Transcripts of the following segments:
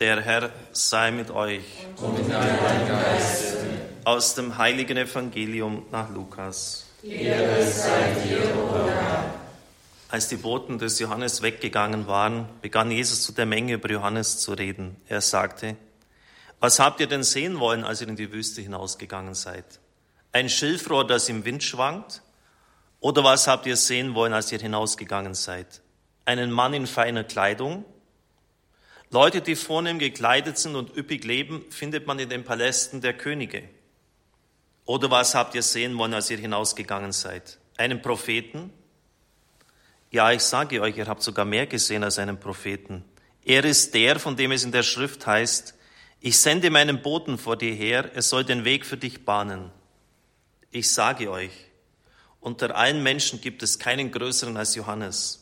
Der Herr sei mit euch. Und mit deinem Geist. Aus dem heiligen Evangelium nach Lukas. Als die Boten des Johannes weggegangen waren, begann Jesus zu der Menge über Johannes zu reden. Er sagte, was habt ihr denn sehen wollen, als ihr in die Wüste hinausgegangen seid? Ein Schilfrohr, das im Wind schwankt? Oder was habt ihr sehen wollen, als ihr hinausgegangen seid? Einen Mann in feiner Kleidung? Leute, die vornehm gekleidet sind und üppig leben, findet man in den Palästen der Könige. Oder was habt ihr sehen wollen, als ihr hinausgegangen seid? Einen Propheten? Ja, ich sage euch, ihr habt sogar mehr gesehen als einen Propheten. Er ist der, von dem es in der Schrift heißt, ich sende meinen Boten vor dir her, er soll den Weg für dich bahnen. Ich sage euch, unter allen Menschen gibt es keinen größeren als Johannes.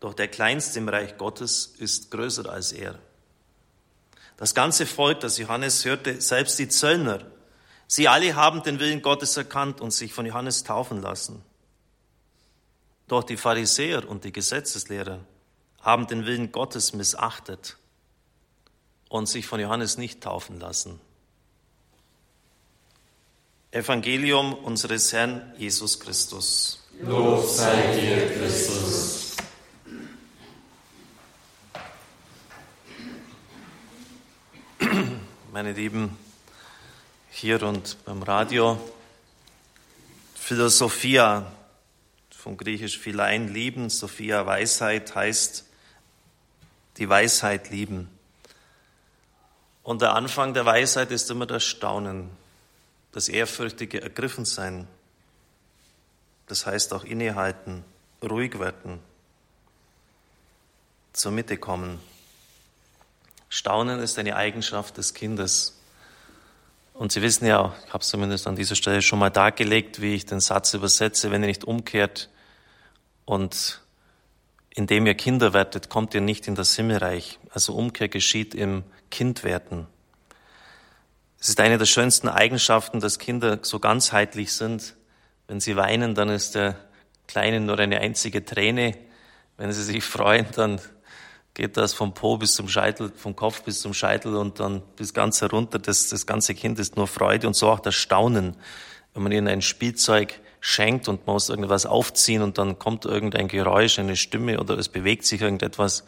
Doch der Kleinste im Reich Gottes ist größer als er. Das ganze Volk, das Johannes hörte, selbst die Zöllner, sie alle haben den Willen Gottes erkannt und sich von Johannes taufen lassen. Doch die Pharisäer und die Gesetzeslehrer haben den Willen Gottes missachtet und sich von Johannes nicht taufen lassen. Evangelium unseres Herrn Jesus Christus. Lob sei dir, Christus. Meine Lieben, hier und beim Radio. Philosophia, vom Griechisch Philein, lieben, Sophia, Weisheit heißt die Weisheit lieben. Und der Anfang der Weisheit ist immer das Staunen, das ehrfürchtige Ergriffensein. Das heißt auch innehalten, ruhig werden, zur Mitte kommen. Staunen ist eine Eigenschaft des Kindes. Und Sie wissen ja, ich habe es zumindest an dieser Stelle schon mal dargelegt, wie ich den Satz übersetze, wenn ihr nicht umkehrt und indem ihr Kinder werdet, kommt ihr nicht in das Himmelreich. Also Umkehr geschieht im Kindwerden. Es ist eine der schönsten Eigenschaften, dass Kinder so ganzheitlich sind. Wenn sie weinen, dann ist der Kleine nur eine einzige Träne. Wenn sie sich freuen, dann geht das vom Po bis zum Scheitel, vom Kopf bis zum Scheitel und dann bis ganz herunter. Das, das ganze Kind ist nur Freude und so auch das Staunen. Wenn man ihnen ein Spielzeug schenkt und man muss irgendwas aufziehen und dann kommt irgendein Geräusch, eine Stimme oder es bewegt sich irgendetwas,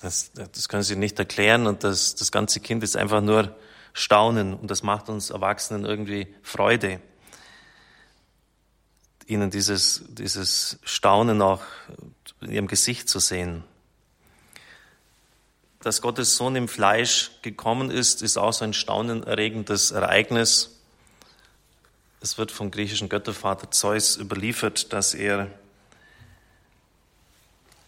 das, das können sie nicht erklären und das, das ganze Kind ist einfach nur Staunen und das macht uns Erwachsenen irgendwie Freude, ihnen dieses, dieses Staunen auch in ihrem Gesicht zu sehen dass Gottes Sohn im Fleisch gekommen ist, ist auch so ein staunenerregendes Ereignis. Es wird vom griechischen Göttervater Zeus überliefert, dass er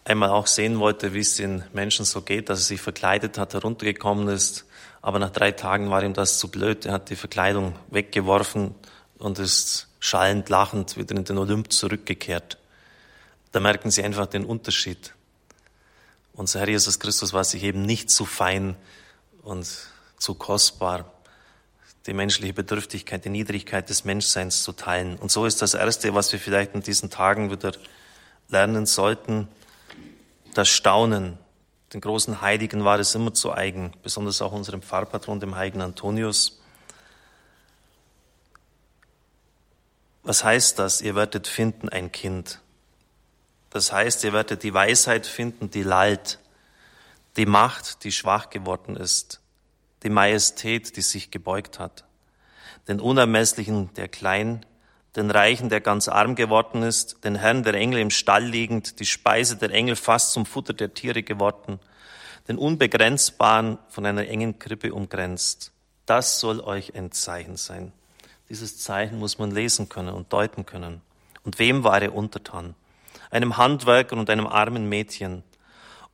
einmal auch sehen wollte, wie es den Menschen so geht, dass er sich verkleidet hat, heruntergekommen ist. Aber nach drei Tagen war ihm das zu blöd. Er hat die Verkleidung weggeworfen und ist schallend, lachend wieder in den Olymp zurückgekehrt. Da merken Sie einfach den Unterschied. Unser Herr Jesus Christus war sich eben nicht zu fein und zu kostbar, die menschliche Bedürftigkeit, die Niedrigkeit des Menschseins zu teilen. Und so ist das Erste, was wir vielleicht in diesen Tagen wieder lernen sollten, das Staunen. Den großen Heiligen war es immer zu eigen, besonders auch unserem Pfarrpatron, dem heiligen Antonius. Was heißt das? Ihr werdet finden ein Kind. Das heißt, ihr werdet die Weisheit finden, die lallt, die Macht, die schwach geworden ist, die Majestät, die sich gebeugt hat, den Unermesslichen, der klein, den Reichen, der ganz arm geworden ist, den Herrn der Engel im Stall liegend, die Speise der Engel fast zum Futter der Tiere geworden, den Unbegrenzbaren von einer engen Krippe umgrenzt. Das soll euch ein Zeichen sein. Dieses Zeichen muss man lesen können und deuten können. Und wem war er untertan? Einem Handwerker und einem armen Mädchen.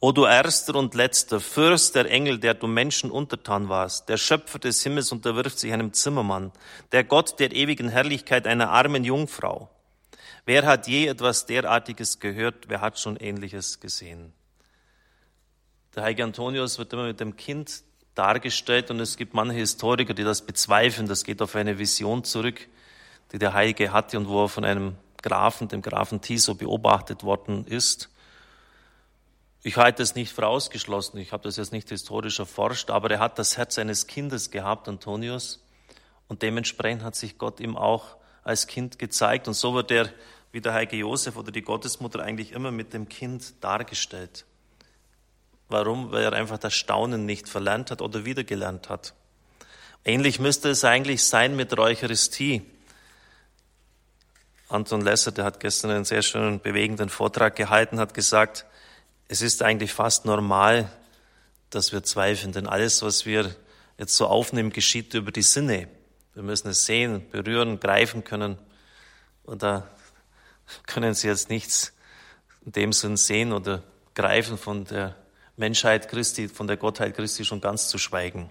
O du erster und letzter, Fürst der Engel, der du Menschen untertan warst, der Schöpfer des Himmels unterwirft sich einem Zimmermann, der Gott der ewigen Herrlichkeit einer armen Jungfrau. Wer hat je etwas derartiges gehört? Wer hat schon ähnliches gesehen? Der heilige Antonius wird immer mit dem Kind dargestellt und es gibt manche Historiker, die das bezweifeln. Das geht auf eine Vision zurück, die der Heilige hatte und wo er von einem Grafen, dem Grafen Tiso, beobachtet worden ist. Ich halte es nicht für ausgeschlossen, ich habe das jetzt nicht historisch erforscht, aber er hat das Herz eines Kindes gehabt, Antonius, und dementsprechend hat sich Gott ihm auch als Kind gezeigt. Und so wird er, wie der heilige Josef oder die Gottesmutter, eigentlich immer mit dem Kind dargestellt. Warum? Weil er einfach das Staunen nicht verlernt hat oder wiedergelernt hat. Ähnlich müsste es eigentlich sein mit der Eucharistie. Anton Lesser, der hat gestern einen sehr schönen, bewegenden Vortrag gehalten, hat gesagt, es ist eigentlich fast normal, dass wir zweifeln, denn alles, was wir jetzt so aufnehmen, geschieht über die Sinne. Wir müssen es sehen, berühren, greifen können. Und da können Sie jetzt nichts in dem Sinn sehen oder greifen von der Menschheit Christi, von der Gottheit Christi schon ganz zu schweigen.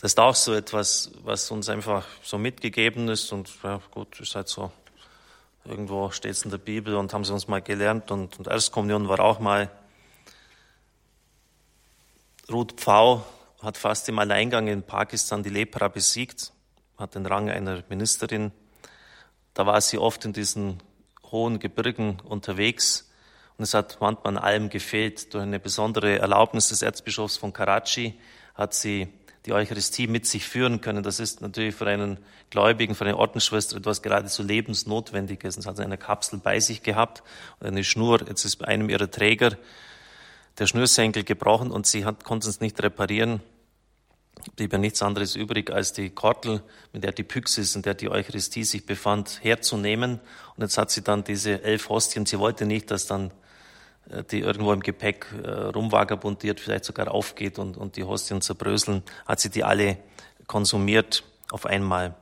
Das ist auch so etwas, was uns einfach so mitgegeben ist und ja, gut, ist halt so. Irgendwo steht es in der Bibel und haben sie uns mal gelernt und, und Erstkommunion war auch mal. Ruth Pfau hat fast im Alleingang in Pakistan die Lepra besiegt, hat den Rang einer Ministerin. Da war sie oft in diesen hohen Gebirgen unterwegs und es hat manchmal an allem gefehlt. Durch eine besondere Erlaubnis des Erzbischofs von Karachi hat sie die Eucharistie mit sich führen können. Das ist natürlich für einen Gläubigen, für eine Ordensschwester etwas geradezu lebensnotwendiges. Und sie hat eine Kapsel bei sich gehabt und eine Schnur. Jetzt ist bei einem ihrer Träger der Schnürsenkel gebrochen und sie hat, konnte es nicht reparieren. Blieb ja nichts anderes übrig, als die Kortel, mit der die Pyxis, in der die Eucharistie sich befand, herzunehmen. Und jetzt hat sie dann diese elf Hostien. Sie wollte nicht, dass dann die irgendwo im Gepäck äh, rumvagabundiert, vielleicht sogar aufgeht und, und die Hostien zerbröseln, hat sie die alle konsumiert auf einmal.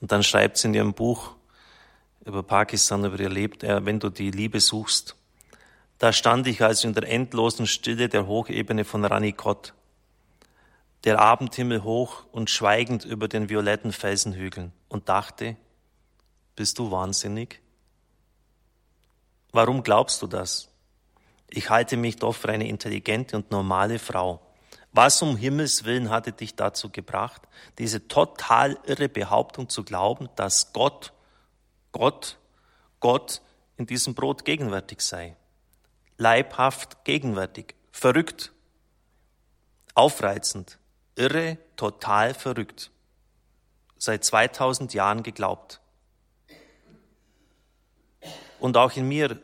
Und dann schreibt sie in ihrem Buch über Pakistan, über ihr Leben, äh, wenn du die Liebe suchst. Da stand ich also in der endlosen Stille der Hochebene von Ranikot, der Abendhimmel hoch und schweigend über den violetten Felsenhügeln und dachte, bist du wahnsinnig? Warum glaubst du das? Ich halte mich doch für eine intelligente und normale Frau. Was um Himmels willen hatte dich dazu gebracht, diese total irre Behauptung zu glauben, dass Gott, Gott, Gott in diesem Brot gegenwärtig sei? Leibhaft gegenwärtig, verrückt, aufreizend, irre, total verrückt. Seit 2000 Jahren geglaubt. Und auch in mir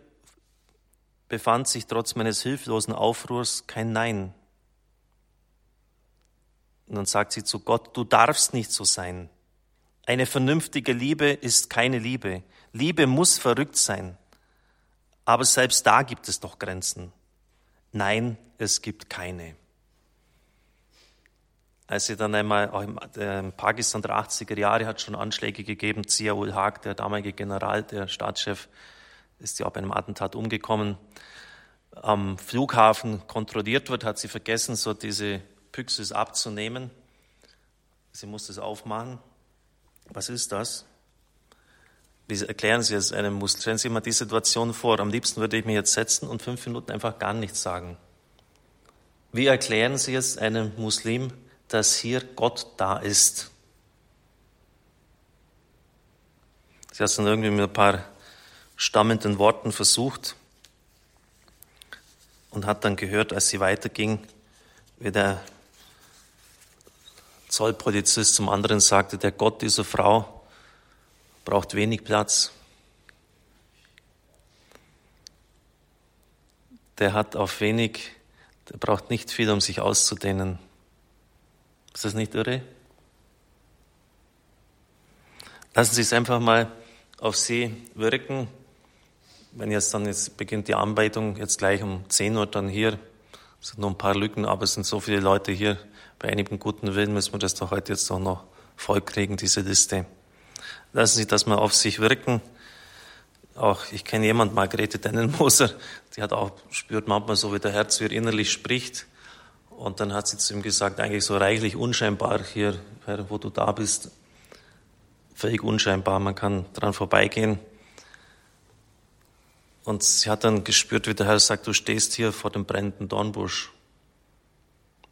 befand sich trotz meines hilflosen Aufruhrs kein Nein. Und dann sagt sie zu Gott, du darfst nicht so sein. Eine vernünftige Liebe ist keine Liebe. Liebe muss verrückt sein. Aber selbst da gibt es doch Grenzen. Nein, es gibt keine. Als sie dann einmal, auch im, äh, Pakistan der 80er Jahre hat schon Anschläge gegeben, Ziaul Haq, der damalige General, der Staatschef, ist ja auch bei einem Attentat umgekommen, am Flughafen kontrolliert wird, hat sie vergessen, so diese Pyxis abzunehmen. Sie musste es aufmachen. Was ist das? Wie erklären Sie es einem Muslim? Stellen Sie mal die Situation vor. Am liebsten würde ich mich jetzt setzen und fünf Minuten einfach gar nichts sagen. Wie erklären Sie es einem Muslim, dass hier Gott da ist? Sie hat es dann irgendwie mit ein paar stammenden Worten versucht und hat dann gehört, als sie weiterging, wie der Zollpolizist zum anderen sagte, der Gott dieser Frau braucht wenig Platz. Der hat auf wenig, der braucht nicht viel, um sich auszudehnen. Ist das nicht irre? Lassen Sie es einfach mal auf Sie wirken wenn jetzt dann jetzt beginnt die Anbetung, jetzt gleich um 10 Uhr dann hier, es sind nur ein paar Lücken, aber es sind so viele Leute hier. Bei einigem guten Willen müssen wir das doch heute jetzt auch noch voll kriegen, diese Liste. Lassen Sie das mal auf sich wirken. Auch ich kenne jemand, Margarete Dennenmoser, die hat auch spürt manchmal so, wie der Herz zu ihr innerlich spricht. Und dann hat sie zu ihm gesagt, eigentlich so reichlich unscheinbar hier, wo du da bist. Völlig unscheinbar, man kann dran vorbeigehen. Und sie hat dann gespürt, wie der Herr sagt, du stehst hier vor dem brennenden Dornbusch.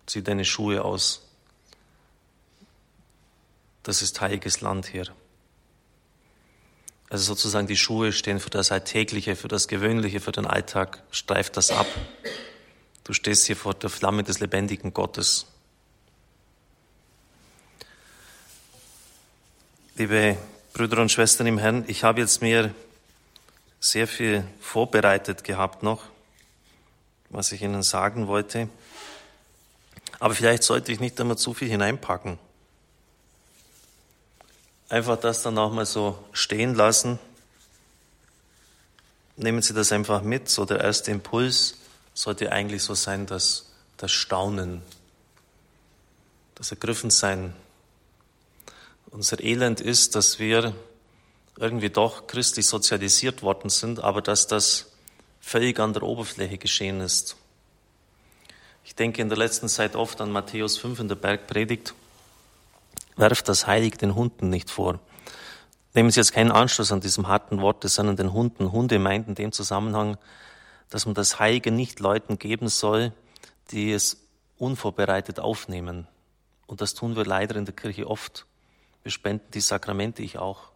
Zieh deine Schuhe aus. Das ist heiliges Land hier. Also sozusagen die Schuhe stehen für das Alltägliche, für das Gewöhnliche, für den Alltag. Streif das ab. Du stehst hier vor der Flamme des lebendigen Gottes. Liebe Brüder und Schwestern im Herrn, ich habe jetzt mir sehr viel vorbereitet gehabt noch, was ich Ihnen sagen wollte. Aber vielleicht sollte ich nicht immer zu viel hineinpacken einfach das dann auch mal so stehen lassen. Nehmen Sie das einfach mit. So der erste Impuls sollte eigentlich so sein, dass das Staunen, das Ergriffensein. Unser Elend ist, dass wir irgendwie doch christlich sozialisiert worden sind, aber dass das völlig an der Oberfläche geschehen ist. Ich denke in der letzten Zeit oft an Matthäus 5 in der Bergpredigt werft das Heilig den Hunden nicht vor. Nehmen Sie jetzt keinen Anschluss an diesem harten Wort, sondern den Hunden. Hunde meint in dem Zusammenhang, dass man das Heilige nicht Leuten geben soll, die es unvorbereitet aufnehmen. Und das tun wir leider in der Kirche oft. Wir spenden die Sakramente, ich auch.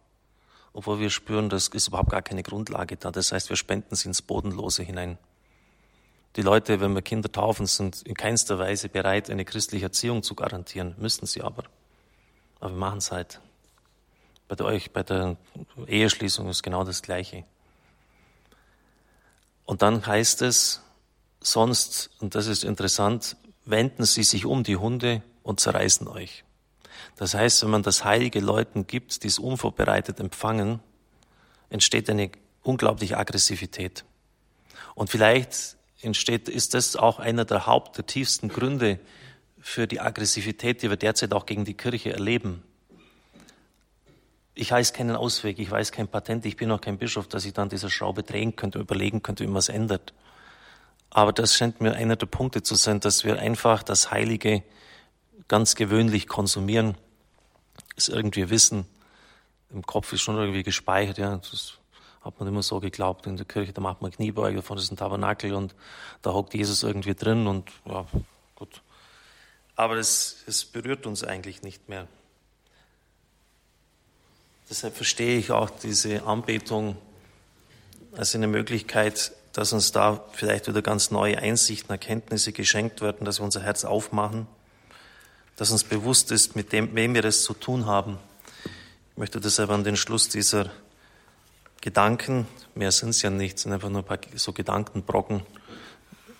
Obwohl wir spüren, das ist überhaupt gar keine Grundlage da. Das heißt, wir spenden sie ins Bodenlose hinein. Die Leute, wenn wir Kinder taufen, sind in keinster Weise bereit, eine christliche Erziehung zu garantieren, müssten sie aber. Aber wir machen es halt. Bei euch, bei der Eheschließung ist genau das Gleiche. Und dann heißt es, sonst, und das ist interessant, wenden sie sich um die Hunde und zerreißen euch. Das heißt, wenn man das Heilige Leuten gibt, die es unvorbereitet empfangen, entsteht eine unglaubliche Aggressivität. Und vielleicht entsteht, ist das auch einer der Haupt, der tiefsten Gründe, für die Aggressivität, die wir derzeit auch gegen die Kirche erleben. Ich weiß keinen Ausweg, ich weiß kein Patent, ich bin auch kein Bischof, dass ich dann diese Schraube drehen könnte, überlegen könnte, wie man es ändert. Aber das scheint mir einer der Punkte zu sein, dass wir einfach das Heilige ganz gewöhnlich konsumieren, es irgendwie wissen. Im Kopf ist schon irgendwie gespeichert, ja, das hat man immer so geglaubt in der Kirche, da macht man Kniebeuge von diesem Tabernakel und da hockt Jesus irgendwie drin und ja, gut aber es, es berührt uns eigentlich nicht mehr. Deshalb verstehe ich auch diese Anbetung als eine Möglichkeit, dass uns da vielleicht wieder ganz neue Einsichten, Erkenntnisse geschenkt werden, dass wir unser Herz aufmachen, dass uns bewusst ist, mit dem, wem wir es zu tun haben. Ich möchte deshalb an den Schluss dieser Gedanken, mehr sind es ja nicht, sind einfach nur ein paar so Gedankenbrocken,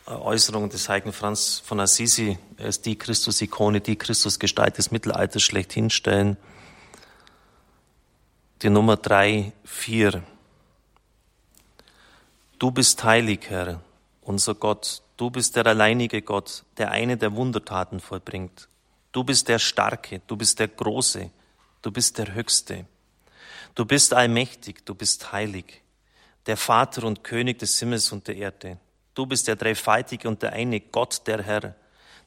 Äußerung des heiligen Franz von Assisi, er ist die Christus-Ikone, die Christusgestalt des Mittelalters schlechthin stellen. Die Nummer drei, vier. Du bist heilig, Herr, unser Gott. Du bist der alleinige Gott, der eine der Wundertaten vollbringt. Du bist der Starke, du bist der Große, du bist der Höchste. Du bist allmächtig, du bist heilig, der Vater und König des Himmels und der Erde. Du bist der Dreifaltige und der eine Gott, der Herr.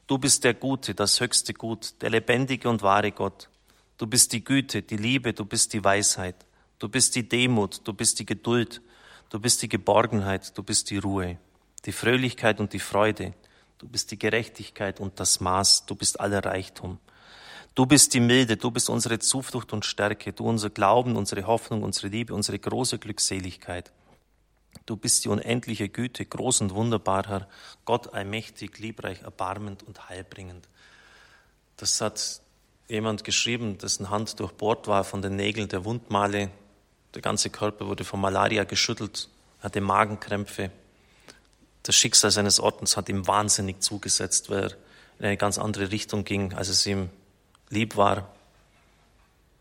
Du bist der Gute, das höchste Gut, der lebendige und wahre Gott. Du bist die Güte, die Liebe, du bist die Weisheit. Du bist die Demut, du bist die Geduld, du bist die Geborgenheit, du bist die Ruhe, die Fröhlichkeit und die Freude. Du bist die Gerechtigkeit und das Maß, du bist aller Reichtum. Du bist die Milde, du bist unsere Zuflucht und Stärke, du unser Glauben, unsere Hoffnung, unsere Liebe, unsere große Glückseligkeit. Du bist die unendliche Güte, groß und wunderbar, Herr, Gott allmächtig, liebreich, erbarmend und heilbringend. Das hat jemand geschrieben, dessen Hand durchbohrt war von den Nägeln der Wundmale. Der ganze Körper wurde von Malaria geschüttelt, hatte Magenkrämpfe. Das Schicksal seines Ortens hat ihm wahnsinnig zugesetzt, weil er in eine ganz andere Richtung ging, als es ihm lieb war.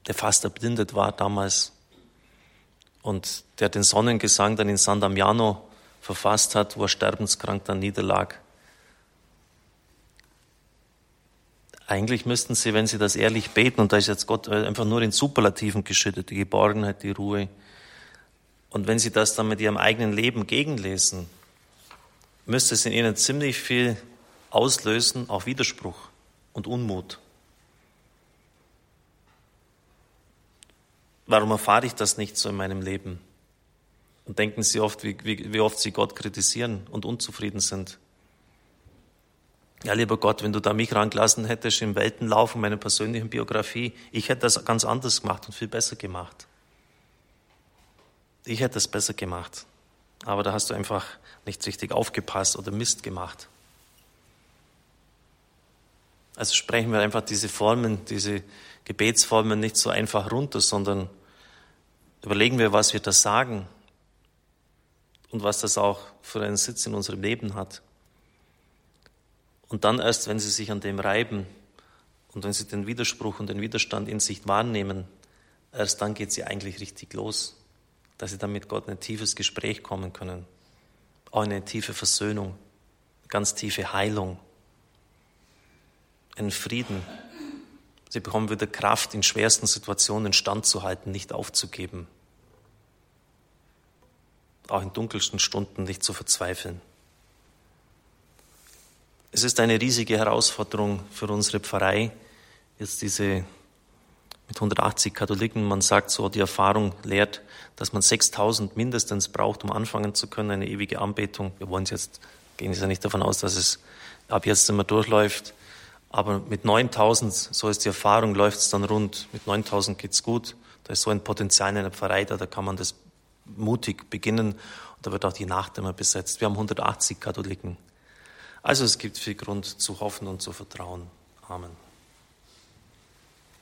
Der fast erblindet war damals und der den Sonnengesang dann in San Damiano verfasst hat, wo er sterbenskrank dann niederlag. Eigentlich müssten Sie, wenn Sie das ehrlich beten, und da ist jetzt Gott einfach nur in Superlativen geschüttet, die Geborgenheit, die Ruhe, und wenn Sie das dann mit Ihrem eigenen Leben gegenlesen, müsste es in Ihnen ziemlich viel auslösen, auch Widerspruch und Unmut. Warum erfahre ich das nicht so in meinem Leben? Und denken Sie oft, wie, wie, wie oft Sie Gott kritisieren und unzufrieden sind. Ja, lieber Gott, wenn du da mich rangelassen hättest im Weltenlauf und meiner persönlichen Biografie, ich hätte das ganz anders gemacht und viel besser gemacht. ich hätte es besser gemacht. Aber da hast du einfach nicht richtig aufgepasst oder Mist gemacht. Also sprechen wir einfach diese Formen, diese Gebetsformen nicht so einfach runter, sondern überlegen wir, was wir da sagen und was das auch für einen Sitz in unserem Leben hat. Und dann erst, wenn sie sich an dem reiben und wenn sie den Widerspruch und den Widerstand in sich wahrnehmen, erst dann geht sie eigentlich richtig los, dass sie dann mit Gott in ein tiefes Gespräch kommen können, auch in eine tiefe Versöhnung, ganz tiefe Heilung, einen Frieden. Sie bekommen wieder Kraft, in schwersten Situationen standzuhalten, nicht aufzugeben, auch in dunkelsten Stunden nicht zu verzweifeln. Es ist eine riesige Herausforderung für unsere Pfarrei, jetzt diese mit 180 Katholiken, man sagt so, die Erfahrung lehrt, dass man 6000 mindestens braucht, um anfangen zu können, eine ewige Anbetung. Wir wollen jetzt, gehen jetzt ja nicht davon aus, dass es ab jetzt immer durchläuft, aber mit 9000, so ist die Erfahrung, läuft es dann rund. Mit 9000 geht's gut. Da ist so ein Potenzial in einer Pfarrei da, da kann man das mutig beginnen. Und da wird auch die Nacht immer besetzt. Wir haben 180 Katholiken. Also es gibt viel Grund zu hoffen und zu vertrauen. Amen.